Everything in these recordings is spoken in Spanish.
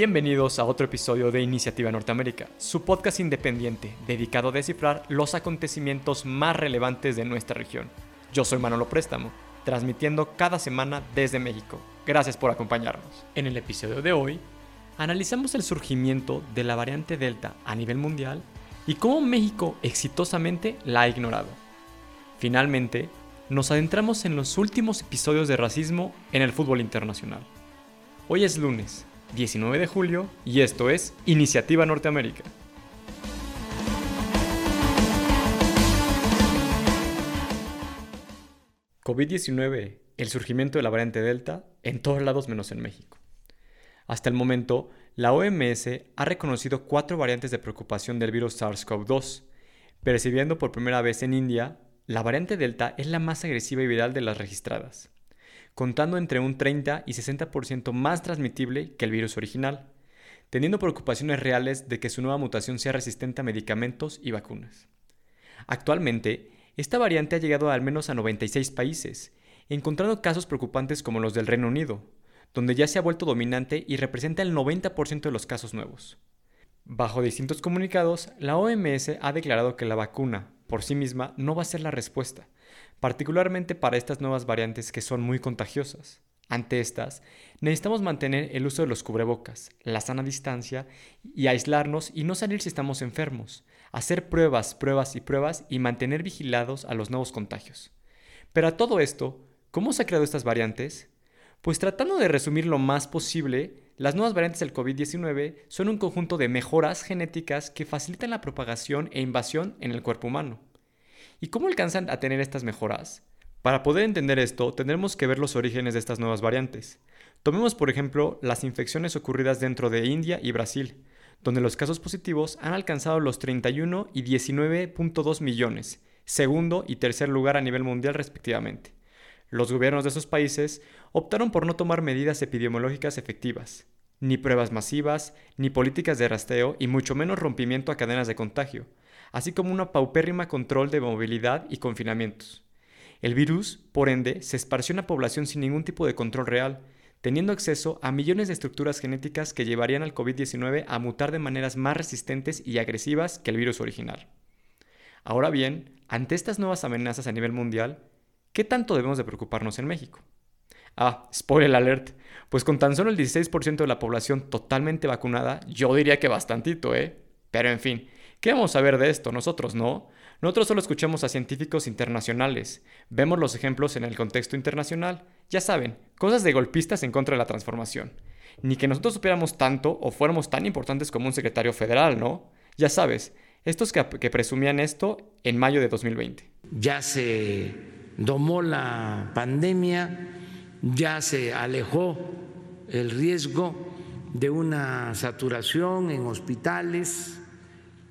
Bienvenidos a otro episodio de Iniciativa Norteamérica, su podcast independiente dedicado a descifrar los acontecimientos más relevantes de nuestra región. Yo soy Manolo Préstamo, transmitiendo cada semana desde México. Gracias por acompañarnos. En el episodio de hoy, analizamos el surgimiento de la variante Delta a nivel mundial y cómo México exitosamente la ha ignorado. Finalmente, nos adentramos en los últimos episodios de racismo en el fútbol internacional. Hoy es lunes, 19 de julio, y esto es Iniciativa Norteamérica. COVID-19, el surgimiento de la variante Delta en todos lados menos en México. Hasta el momento, la OMS ha reconocido cuatro variantes de preocupación del virus SARS-CoV-2, percibiendo por primera vez en India la variante Delta es la más agresiva y viral de las registradas, contando entre un 30 y 60% más transmitible que el virus original, teniendo preocupaciones reales de que su nueva mutación sea resistente a medicamentos y vacunas. Actualmente, esta variante ha llegado al menos a 96 países, encontrando casos preocupantes como los del Reino Unido, donde ya se ha vuelto dominante y representa el 90% de los casos nuevos. Bajo distintos comunicados, la OMS ha declarado que la vacuna, por sí misma, no va a ser la respuesta, particularmente para estas nuevas variantes que son muy contagiosas. Ante estas, necesitamos mantener el uso de los cubrebocas, la sana distancia y aislarnos y no salir si estamos enfermos, hacer pruebas, pruebas y pruebas y mantener vigilados a los nuevos contagios. Pero a todo esto, ¿cómo se han creado estas variantes? Pues tratando de resumir lo más posible, las nuevas variantes del COVID-19 son un conjunto de mejoras genéticas que facilitan la propagación e invasión en el cuerpo humano. ¿Y cómo alcanzan a tener estas mejoras? Para poder entender esto, tendremos que ver los orígenes de estas nuevas variantes. Tomemos, por ejemplo, las infecciones ocurridas dentro de India y Brasil, donde los casos positivos han alcanzado los 31 y 19.2 millones, segundo y tercer lugar a nivel mundial respectivamente. Los gobiernos de esos países optaron por no tomar medidas epidemiológicas efectivas, ni pruebas masivas, ni políticas de rasteo y mucho menos rompimiento a cadenas de contagio, así como una paupérrima control de movilidad y confinamientos. El virus, por ende, se esparció en la población sin ningún tipo de control real, teniendo acceso a millones de estructuras genéticas que llevarían al COVID-19 a mutar de maneras más resistentes y agresivas que el virus original. Ahora bien, ante estas nuevas amenazas a nivel mundial, ¿qué tanto debemos de preocuparnos en México? Ah, spoiler alert, pues con tan solo el 16% de la población totalmente vacunada, yo diría que bastantito, ¿eh? Pero en fin, ¿qué vamos a ver de esto? Nosotros no. Nosotros solo escuchamos a científicos internacionales, vemos los ejemplos en el contexto internacional, ya saben, cosas de golpistas en contra de la transformación. Ni que nosotros supiéramos tanto o fuéramos tan importantes como un secretario federal, ¿no? Ya sabes, estos que, que presumían esto en mayo de 2020. Ya se domó la pandemia, ya se alejó el riesgo de una saturación en hospitales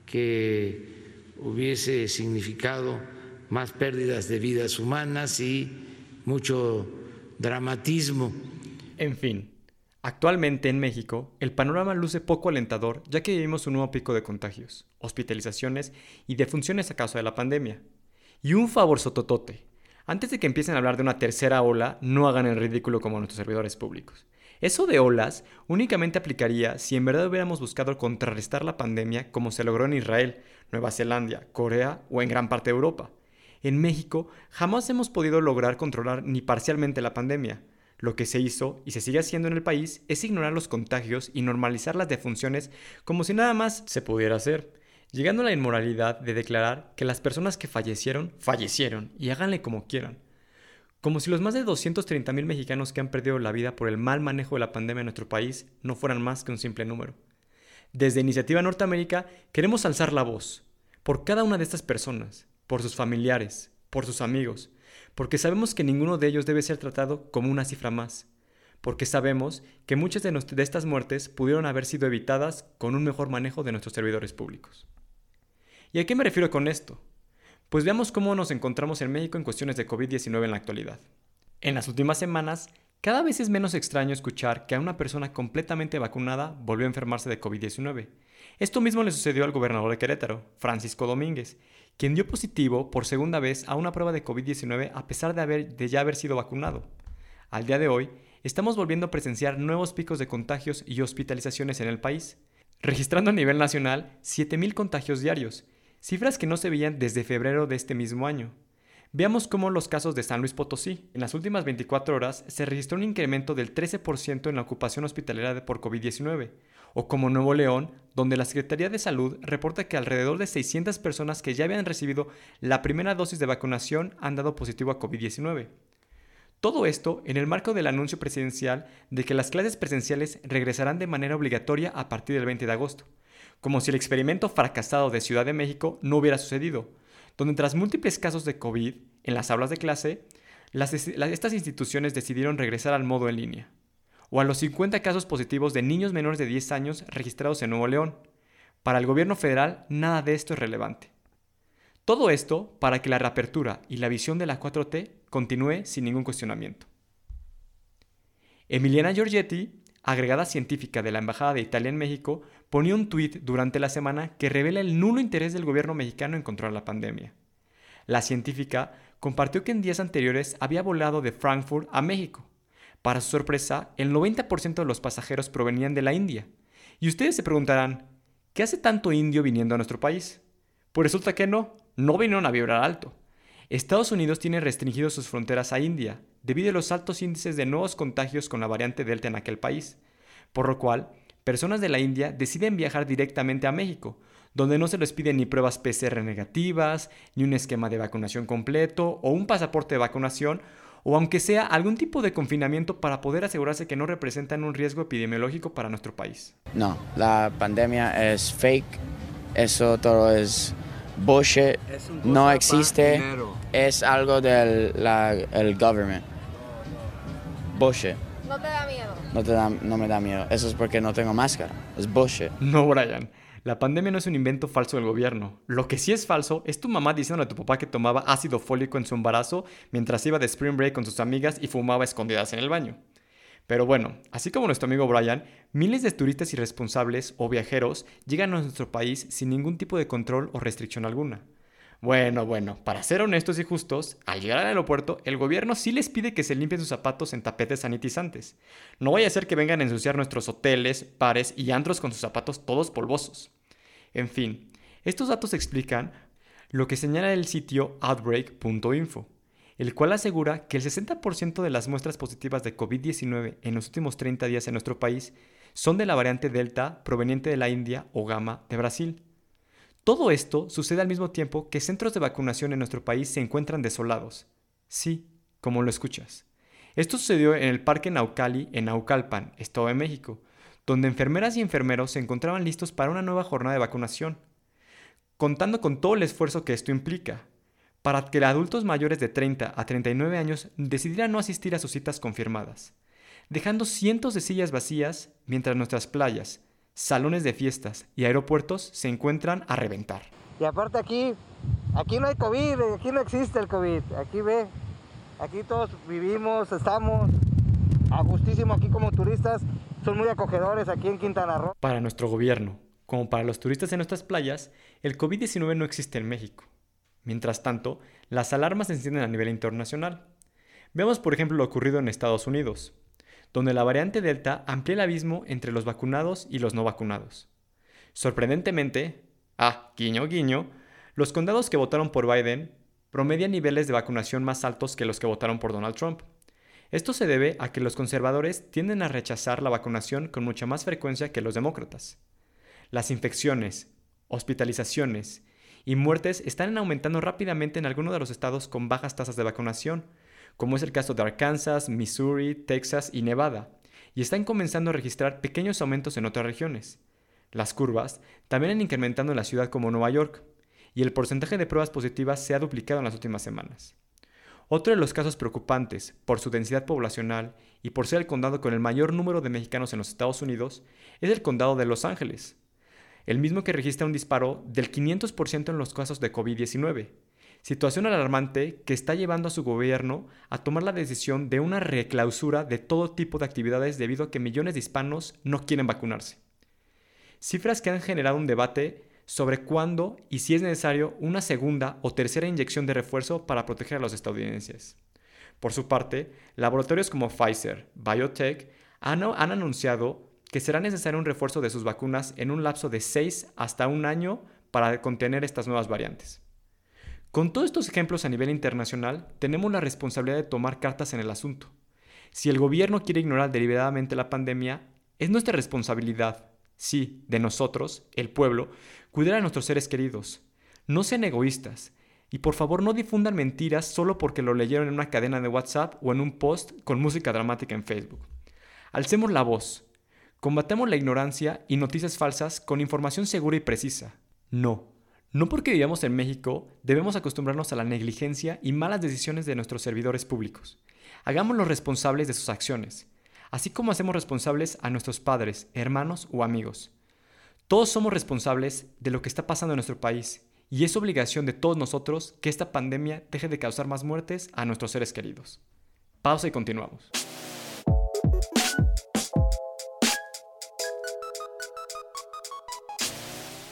que hubiese significado más pérdidas de vidas humanas y mucho dramatismo. En fin, actualmente en México el panorama luce poco alentador ya que vivimos un nuevo pico de contagios, hospitalizaciones y defunciones a causa de la pandemia. Y un favor sototote, antes de que empiecen a hablar de una tercera ola, no hagan el ridículo como nuestros servidores públicos. Eso de olas únicamente aplicaría si en verdad hubiéramos buscado contrarrestar la pandemia como se logró en Israel, Nueva Zelanda, Corea o en gran parte de Europa. En México jamás hemos podido lograr controlar ni parcialmente la pandemia. Lo que se hizo y se sigue haciendo en el país es ignorar los contagios y normalizar las defunciones como si nada más se pudiera hacer, llegando a la inmoralidad de declarar que las personas que fallecieron, fallecieron y háganle como quieran como si los más de 230.000 mexicanos que han perdido la vida por el mal manejo de la pandemia en nuestro país no fueran más que un simple número. Desde Iniciativa Norteamérica queremos alzar la voz por cada una de estas personas, por sus familiares, por sus amigos, porque sabemos que ninguno de ellos debe ser tratado como una cifra más, porque sabemos que muchas de, de estas muertes pudieron haber sido evitadas con un mejor manejo de nuestros servidores públicos. ¿Y a qué me refiero con esto? Pues veamos cómo nos encontramos en México en cuestiones de COVID-19 en la actualidad. En las últimas semanas, cada vez es menos extraño escuchar que a una persona completamente vacunada volvió a enfermarse de COVID-19. Esto mismo le sucedió al gobernador de Querétaro, Francisco Domínguez, quien dio positivo por segunda vez a una prueba de COVID-19 a pesar de, haber, de ya haber sido vacunado. Al día de hoy, estamos volviendo a presenciar nuevos picos de contagios y hospitalizaciones en el país, registrando a nivel nacional 7.000 contagios diarios, cifras que no se veían desde febrero de este mismo año. Veamos cómo los casos de San Luis Potosí. En las últimas 24 horas se registró un incremento del 13% en la ocupación hospitalaria por COVID-19, o como Nuevo León, donde la Secretaría de Salud reporta que alrededor de 600 personas que ya habían recibido la primera dosis de vacunación han dado positivo a COVID-19. Todo esto en el marco del anuncio presidencial de que las clases presenciales regresarán de manera obligatoria a partir del 20 de agosto, como si el experimento fracasado de Ciudad de México no hubiera sucedido, donde tras múltiples casos de COVID en las aulas de clase, estas instituciones decidieron regresar al modo en línea, o a los 50 casos positivos de niños menores de 10 años registrados en Nuevo León. Para el gobierno federal nada de esto es relevante. Todo esto para que la reapertura y la visión de la 4T continúe sin ningún cuestionamiento. Emiliana Giorgetti, agregada científica de la Embajada de Italia en México, ponía un tuit durante la semana que revela el nulo interés del gobierno mexicano en controlar la pandemia. La científica compartió que en días anteriores había volado de Frankfurt a México. Para su sorpresa, el 90% de los pasajeros provenían de la India. Y ustedes se preguntarán, ¿qué hace tanto indio viniendo a nuestro país? Pues resulta que no, no vinieron a vibrar alto. Estados Unidos tiene restringido sus fronteras a India debido a los altos índices de nuevos contagios con la variante Delta en aquel país, por lo cual personas de la India deciden viajar directamente a México, donde no se les piden ni pruebas PCR negativas, ni un esquema de vacunación completo o un pasaporte de vacunación, o aunque sea algún tipo de confinamiento para poder asegurarse que no representan un riesgo epidemiológico para nuestro país. No, la pandemia es fake, eso todo es bullshit, no existe, es algo del la, el government. Bullshit. ¿No te da miedo? No, te da, no me da miedo. Eso es porque no tengo máscara. Es bullshit. No, Brian. La pandemia no es un invento falso del gobierno. Lo que sí es falso es tu mamá diciéndole a tu papá que tomaba ácido fólico en su embarazo mientras iba de spring break con sus amigas y fumaba escondidas en el baño. Pero bueno, así como nuestro amigo Brian, miles de turistas irresponsables o viajeros llegan a nuestro país sin ningún tipo de control o restricción alguna. Bueno, bueno, para ser honestos y justos, al llegar al aeropuerto, el gobierno sí les pide que se limpien sus zapatos en tapetes sanitizantes. No vaya a ser que vengan a ensuciar nuestros hoteles, pares y antros con sus zapatos todos polvosos. En fin, estos datos explican lo que señala el sitio outbreak.info el cual asegura que el 60% de las muestras positivas de COVID-19 en los últimos 30 días en nuestro país son de la variante Delta proveniente de la India o Gamma de Brasil. Todo esto sucede al mismo tiempo que centros de vacunación en nuestro país se encuentran desolados. Sí, como lo escuchas. Esto sucedió en el Parque Naucali en Naucalpan, Estado de México, donde enfermeras y enfermeros se encontraban listos para una nueva jornada de vacunación, contando con todo el esfuerzo que esto implica, para que adultos mayores de 30 a 39 años decidieran no asistir a sus citas confirmadas, dejando cientos de sillas vacías mientras nuestras playas, salones de fiestas y aeropuertos se encuentran a reventar. Y aparte aquí, aquí no hay COVID, aquí no existe el COVID, aquí ve, aquí todos vivimos, estamos a justísimo aquí como turistas, son muy acogedores aquí en Quintana Roo. Para nuestro gobierno, como para los turistas en nuestras playas, el COVID-19 no existe en México. Mientras tanto, las alarmas se encienden a nivel internacional. Veamos por ejemplo lo ocurrido en Estados Unidos, donde la variante Delta amplía el abismo entre los vacunados y los no vacunados. Sorprendentemente, ah, guiño guiño, los condados que votaron por Biden promedian niveles de vacunación más altos que los que votaron por Donald Trump. Esto se debe a que los conservadores tienden a rechazar la vacunación con mucha más frecuencia que los demócratas. Las infecciones, hospitalizaciones y muertes están aumentando rápidamente en algunos de los estados con bajas tasas de vacunación, como es el caso de Arkansas, Missouri, Texas y Nevada, y están comenzando a registrar pequeños aumentos en otras regiones. Las curvas también han incrementado en la ciudad como Nueva York, y el porcentaje de pruebas positivas se ha duplicado en las últimas semanas. Otro de los casos preocupantes, por su densidad poblacional y por ser el condado con el mayor número de mexicanos en los Estados Unidos, es el condado de Los Ángeles, el mismo que registra un disparo del 500% en los casos de COVID-19. Situación alarmante que está llevando a su gobierno a tomar la decisión de una reclausura de todo tipo de actividades debido a que millones de hispanos no quieren vacunarse. Cifras que han generado un debate sobre cuándo y si es necesario una segunda o tercera inyección de refuerzo para proteger a los estadounidenses. Por su parte, laboratorios como Pfizer, Biotech han, anunciado que será necesario un refuerzo de sus vacunas en un lapso de 6 hasta un año para contener estas nuevas variantes. Con todos estos ejemplos a nivel internacional, tenemos la responsabilidad de tomar cartas en el asunto. Si el gobierno quiere ignorar deliberadamente la pandemia, es nuestra responsabilidad, sí, de nosotros, el pueblo, cuidar a nuestros seres queridos. No sean egoístas. Y por favor no difundan mentiras solo porque lo leyeron en una cadena de WhatsApp o en un post con música dramática en Facebook. Alcemos la voz. Combatemos la ignorancia y noticias falsas con información segura y precisa. No, no porque vivamos en México debemos acostumbrarnos a la negligencia y malas decisiones de nuestros servidores públicos. Hagámoslos responsables de sus acciones, así como hacemos responsables a nuestros padres, hermanos o amigos. Todos somos responsables de lo que está pasando en nuestro país y es obligación de todos nosotros que esta pandemia deje de causar más muertes a nuestros seres queridos. Pausa y continuamos.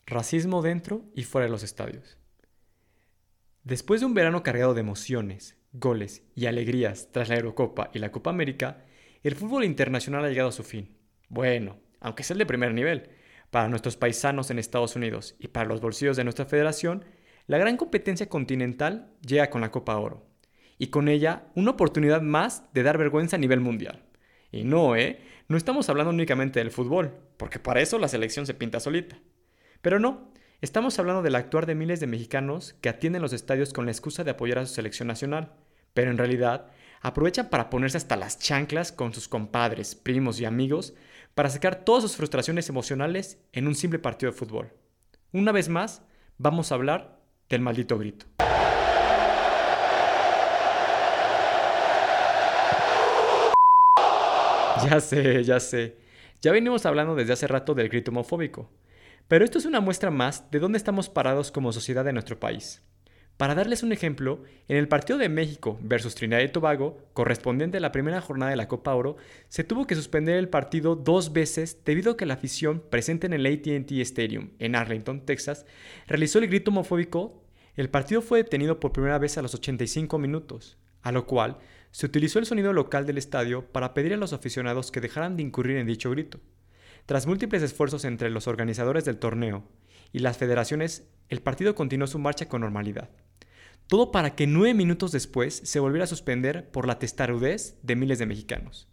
Racismo dentro y fuera de los estadios. Después de un verano cargado de emociones, goles y alegrías tras la Eurocopa y la Copa América, el fútbol internacional ha llegado a su fin. Bueno, aunque sea el de primer nivel, para nuestros paisanos en Estados Unidos y para los bolsillos de nuestra federación, la gran competencia continental llega con la Copa Oro. Y con ella, una oportunidad más de dar vergüenza a nivel mundial. Y no, ¿eh? No estamos hablando únicamente del fútbol, porque para eso la selección se pinta solita. Pero no, estamos hablando del actuar de miles de mexicanos que atienden los estadios con la excusa de apoyar a su selección nacional, pero en realidad aprovechan para ponerse hasta las chanclas con sus compadres, primos y amigos para sacar todas sus frustraciones emocionales en un simple partido de fútbol. Una vez más, vamos a hablar del maldito grito. Ya sé, ya sé. Ya venimos hablando desde hace rato del grito homofóbico. Pero esto es una muestra más de dónde estamos parados como sociedad de nuestro país. Para darles un ejemplo, en el partido de México versus Trinidad y Tobago, correspondiente a la primera jornada de la Copa Oro, se tuvo que suspender el partido dos veces debido a que la afición presente en el ATT Stadium en Arlington, Texas, realizó el grito homofóbico. El partido fue detenido por primera vez a los 85 minutos, a lo cual se utilizó el sonido local del estadio para pedir a los aficionados que dejaran de incurrir en dicho grito. Tras múltiples esfuerzos entre los organizadores del torneo y las federaciones, el partido continuó su marcha con normalidad. Todo para que nueve minutos después se volviera a suspender por la testarudez de miles de mexicanos.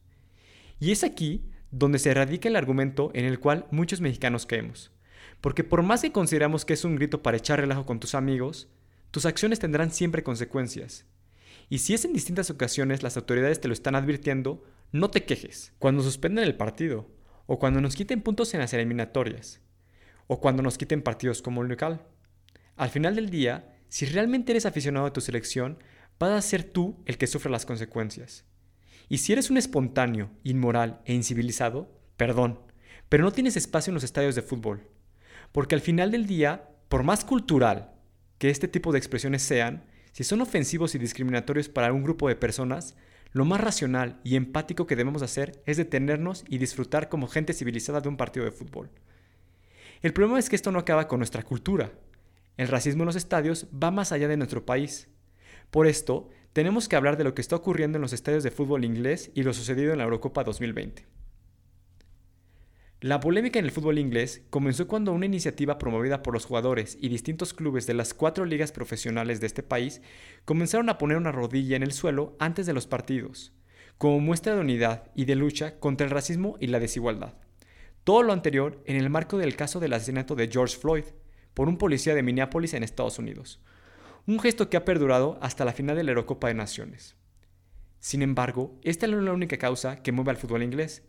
Y es aquí donde se radica el argumento en el cual muchos mexicanos caemos. Porque por más que consideramos que es un grito para echar relajo con tus amigos, tus acciones tendrán siempre consecuencias. Y si es en distintas ocasiones las autoridades te lo están advirtiendo, no te quejes. Cuando suspenden el partido o cuando nos quiten puntos en las eliminatorias, o cuando nos quiten partidos como local. Al final del día, si realmente eres aficionado a tu selección, vas a ser tú el que sufre las consecuencias. Y si eres un espontáneo, inmoral e incivilizado, perdón, pero no tienes espacio en los estadios de fútbol. Porque al final del día, por más cultural que este tipo de expresiones sean, si son ofensivos y discriminatorios para un grupo de personas, lo más racional y empático que debemos hacer es detenernos y disfrutar como gente civilizada de un partido de fútbol. El problema es que esto no acaba con nuestra cultura. El racismo en los estadios va más allá de nuestro país. Por esto, tenemos que hablar de lo que está ocurriendo en los estadios de fútbol inglés y lo sucedido en la Eurocopa 2020. La polémica en el fútbol inglés comenzó cuando una iniciativa promovida por los jugadores y distintos clubes de las cuatro ligas profesionales de este país comenzaron a poner una rodilla en el suelo antes de los partidos, como muestra de unidad y de lucha contra el racismo y la desigualdad. Todo lo anterior en el marco del caso del asesinato de George Floyd por un policía de Minneapolis en Estados Unidos, un gesto que ha perdurado hasta la final de la Eurocopa de Naciones. Sin embargo, esta no es la única causa que mueve al fútbol inglés,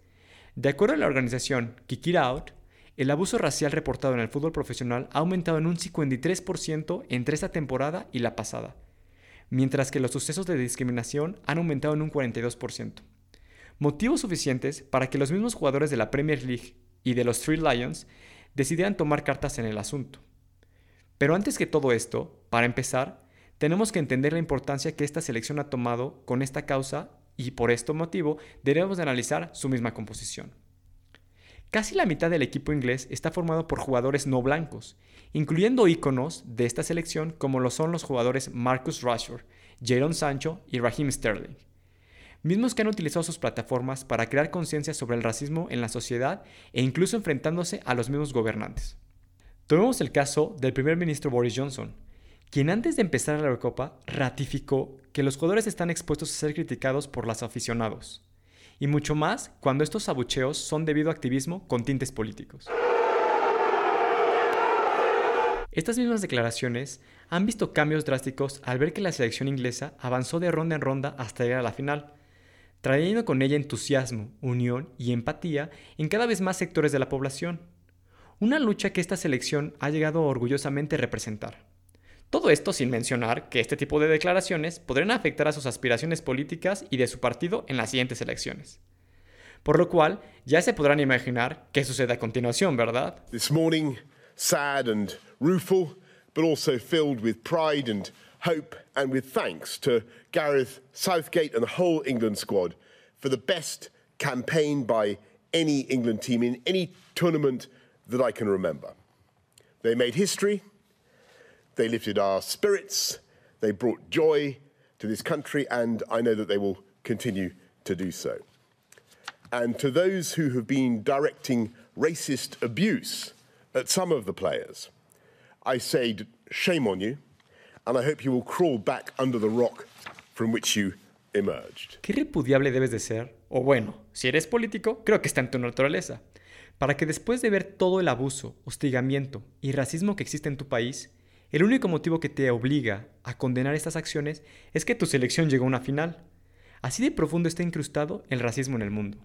de acuerdo a la organización Kick It Out, el abuso racial reportado en el fútbol profesional ha aumentado en un 53% entre esta temporada y la pasada, mientras que los sucesos de discriminación han aumentado en un 42%. Motivos suficientes para que los mismos jugadores de la Premier League y de los Three Lions decidieran tomar cartas en el asunto. Pero antes que todo esto, para empezar, tenemos que entender la importancia que esta selección ha tomado con esta causa y por este motivo debemos de analizar su misma composición. Casi la mitad del equipo inglés está formado por jugadores no blancos, incluyendo íconos de esta selección como lo son los jugadores Marcus Rashford, Jadon Sancho y Raheem Sterling, mismos que han utilizado sus plataformas para crear conciencia sobre el racismo en la sociedad e incluso enfrentándose a los mismos gobernantes. Tomemos el caso del primer ministro Boris Johnson, quien antes de empezar la Eurocopa ratificó que los jugadores están expuestos a ser criticados por los aficionados, y mucho más cuando estos abucheos son debido a activismo con tintes políticos. Estas mismas declaraciones han visto cambios drásticos al ver que la selección inglesa avanzó de ronda en ronda hasta llegar a la final, trayendo con ella entusiasmo, unión y empatía en cada vez más sectores de la población. Una lucha que esta selección ha llegado a orgullosamente representar. Todo esto sin mencionar que este tipo de declaraciones podrían afectar a sus aspiraciones políticas y de su partido en las siguientes elecciones. Por lo cual, ya se podrán imaginar qué sucede a continuación, ¿verdad? This morning, sad and rueful, but also filled with pride and hope and with thanks to Gareth Southgate and the whole England squad for the best campaign by any England team in any tournament that I can remember. They made history, they lifted our spirits, they brought joy to this country, and I know that they will continue to do so. And to those who have been directing racist abuse at some of the players, I say shame on you, and I hope you will crawl back under the rock from which you emerged. ¿Qué repudiable debes de ser? O bueno, si eres político, creo que está en tu naturaleza. Para que después de ver todo el abuso, hostigamiento y racismo que existe en tu país, el único motivo que te obliga a condenar estas acciones es que tu selección llegó a una final. Así de profundo está incrustado el racismo en el mundo.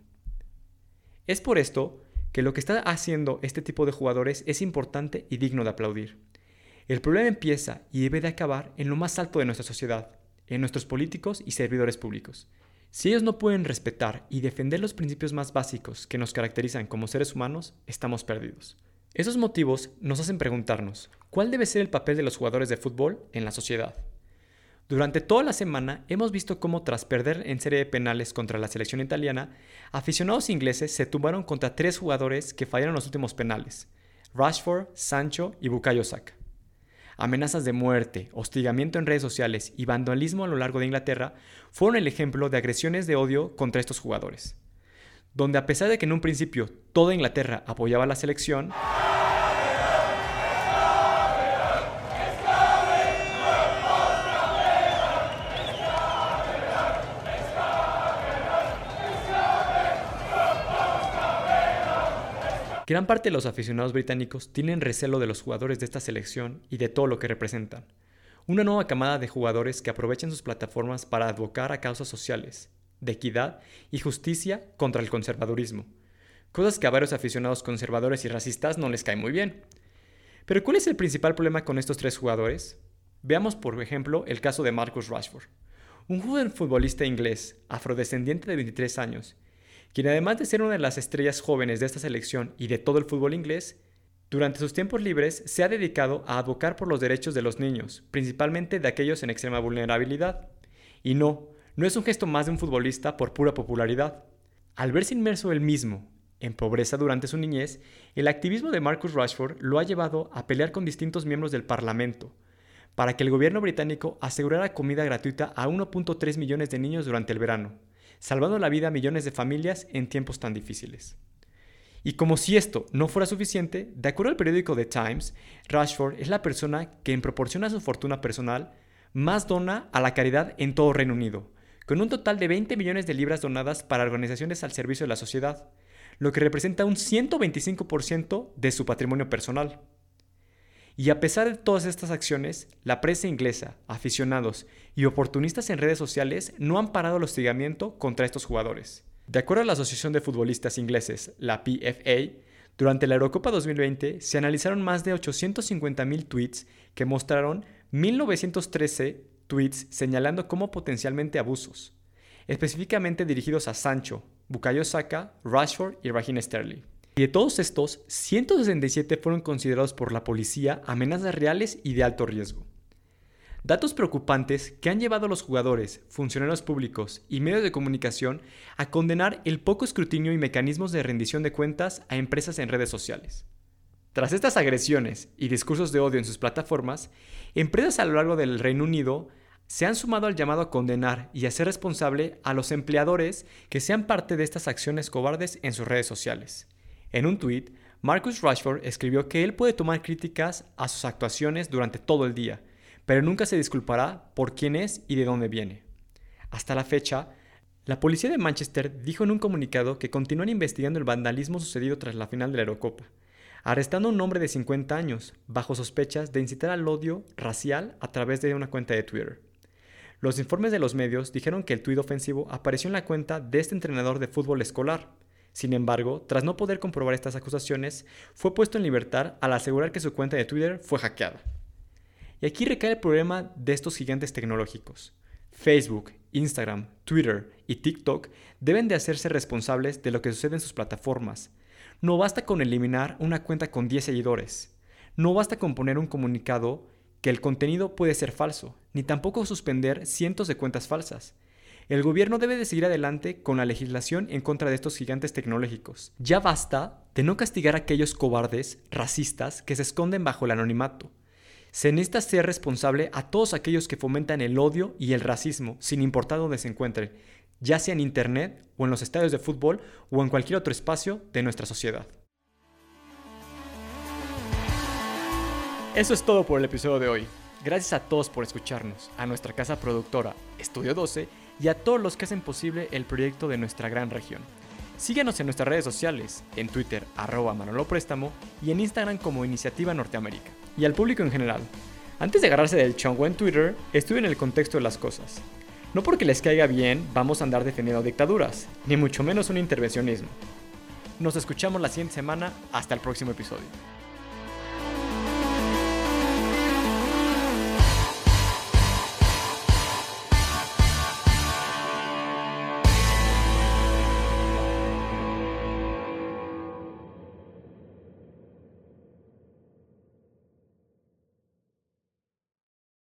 Es por esto que lo que está haciendo este tipo de jugadores es importante y digno de aplaudir. El problema empieza y debe de acabar en lo más alto de nuestra sociedad, en nuestros políticos y servidores públicos. Si ellos no pueden respetar y defender los principios más básicos que nos caracterizan como seres humanos, estamos perdidos. Esos motivos nos hacen preguntarnos, ¿cuál debe ser el papel de los jugadores de fútbol en la sociedad? Durante toda la semana hemos visto cómo tras perder en serie de penales contra la selección italiana, aficionados ingleses se tumbaron contra tres jugadores que fallaron los últimos penales, Rashford, Sancho y Bukayo Saka. Amenazas de muerte, hostigamiento en redes sociales y vandalismo a lo largo de Inglaterra fueron el ejemplo de agresiones de odio contra estos jugadores, donde a pesar de que en un principio toda Inglaterra apoyaba la selección, Gran parte de los aficionados británicos tienen recelo de los jugadores de esta selección y de todo lo que representan. Una nueva camada de jugadores que aprovechan sus plataformas para advocar a causas sociales, de equidad y justicia contra el conservadurismo. Cosas que a varios aficionados conservadores y racistas no les caen muy bien. Pero ¿cuál es el principal problema con estos tres jugadores? Veamos por ejemplo el caso de Marcus Rashford, un joven futbolista inglés, afrodescendiente de 23 años, quien además de ser una de las estrellas jóvenes de esta selección y de todo el fútbol inglés, durante sus tiempos libres se ha dedicado a advocar por los derechos de los niños, principalmente de aquellos en extrema vulnerabilidad. Y no, no es un gesto más de un futbolista por pura popularidad. Al verse inmerso él mismo en pobreza durante su niñez, el activismo de Marcus Rashford lo ha llevado a pelear con distintos miembros del Parlamento, para que el gobierno británico asegurara comida gratuita a 1.3 millones de niños durante el verano salvando la vida a millones de familias en tiempos tan difíciles. Y como si esto no fuera suficiente, de acuerdo al periódico The Times, Rashford es la persona que en proporción a su fortuna personal más dona a la caridad en todo Reino Unido, con un total de 20 millones de libras donadas para organizaciones al servicio de la sociedad, lo que representa un 125% de su patrimonio personal. Y a pesar de todas estas acciones, la prensa inglesa, aficionados y oportunistas en redes sociales no han parado el hostigamiento contra estos jugadores. De acuerdo a la Asociación de Futbolistas Ingleses, la PFA, durante la Eurocopa 2020 se analizaron más de 850.000 tweets que mostraron 1913 tweets señalando como potencialmente abusos, específicamente dirigidos a Sancho, Bukayo Saka, Rashford y Raheem Sterling. Y de todos estos, 167 fueron considerados por la policía amenazas reales y de alto riesgo. Datos preocupantes que han llevado a los jugadores, funcionarios públicos y medios de comunicación a condenar el poco escrutinio y mecanismos de rendición de cuentas a empresas en redes sociales. Tras estas agresiones y discursos de odio en sus plataformas, empresas a lo largo del Reino Unido se han sumado al llamado a condenar y hacer responsable a los empleadores que sean parte de estas acciones cobardes en sus redes sociales. En un tuit, Marcus Rashford escribió que él puede tomar críticas a sus actuaciones durante todo el día, pero nunca se disculpará por quién es y de dónde viene. Hasta la fecha, la policía de Manchester dijo en un comunicado que continúan investigando el vandalismo sucedido tras la final de la Eurocopa, arrestando a un hombre de 50 años bajo sospechas de incitar al odio racial a través de una cuenta de Twitter. Los informes de los medios dijeron que el tuit ofensivo apareció en la cuenta de este entrenador de fútbol escolar. Sin embargo, tras no poder comprobar estas acusaciones, fue puesto en libertad al asegurar que su cuenta de Twitter fue hackeada. Y aquí recae el problema de estos gigantes tecnológicos. Facebook, Instagram, Twitter y TikTok deben de hacerse responsables de lo que sucede en sus plataformas. No basta con eliminar una cuenta con 10 seguidores. No basta con poner un comunicado que el contenido puede ser falso, ni tampoco suspender cientos de cuentas falsas. El gobierno debe de seguir adelante con la legislación en contra de estos gigantes tecnológicos. Ya basta de no castigar a aquellos cobardes, racistas, que se esconden bajo el anonimato. Se necesita ser responsable a todos aquellos que fomentan el odio y el racismo, sin importar dónde se encuentre, ya sea en Internet o en los estadios de fútbol o en cualquier otro espacio de nuestra sociedad. Eso es todo por el episodio de hoy. Gracias a todos por escucharnos, a nuestra casa productora Estudio 12 y a todos los que hacen posible el proyecto de nuestra gran región. Síguenos en nuestras redes sociales, en Twitter arroba Manolo Préstamo y en Instagram como Iniciativa Norteamérica. Y al público en general, antes de agarrarse del chongo en Twitter, estudien el contexto de las cosas. No porque les caiga bien vamos a andar defendiendo dictaduras, ni mucho menos un intervencionismo. Nos escuchamos la siguiente semana, hasta el próximo episodio.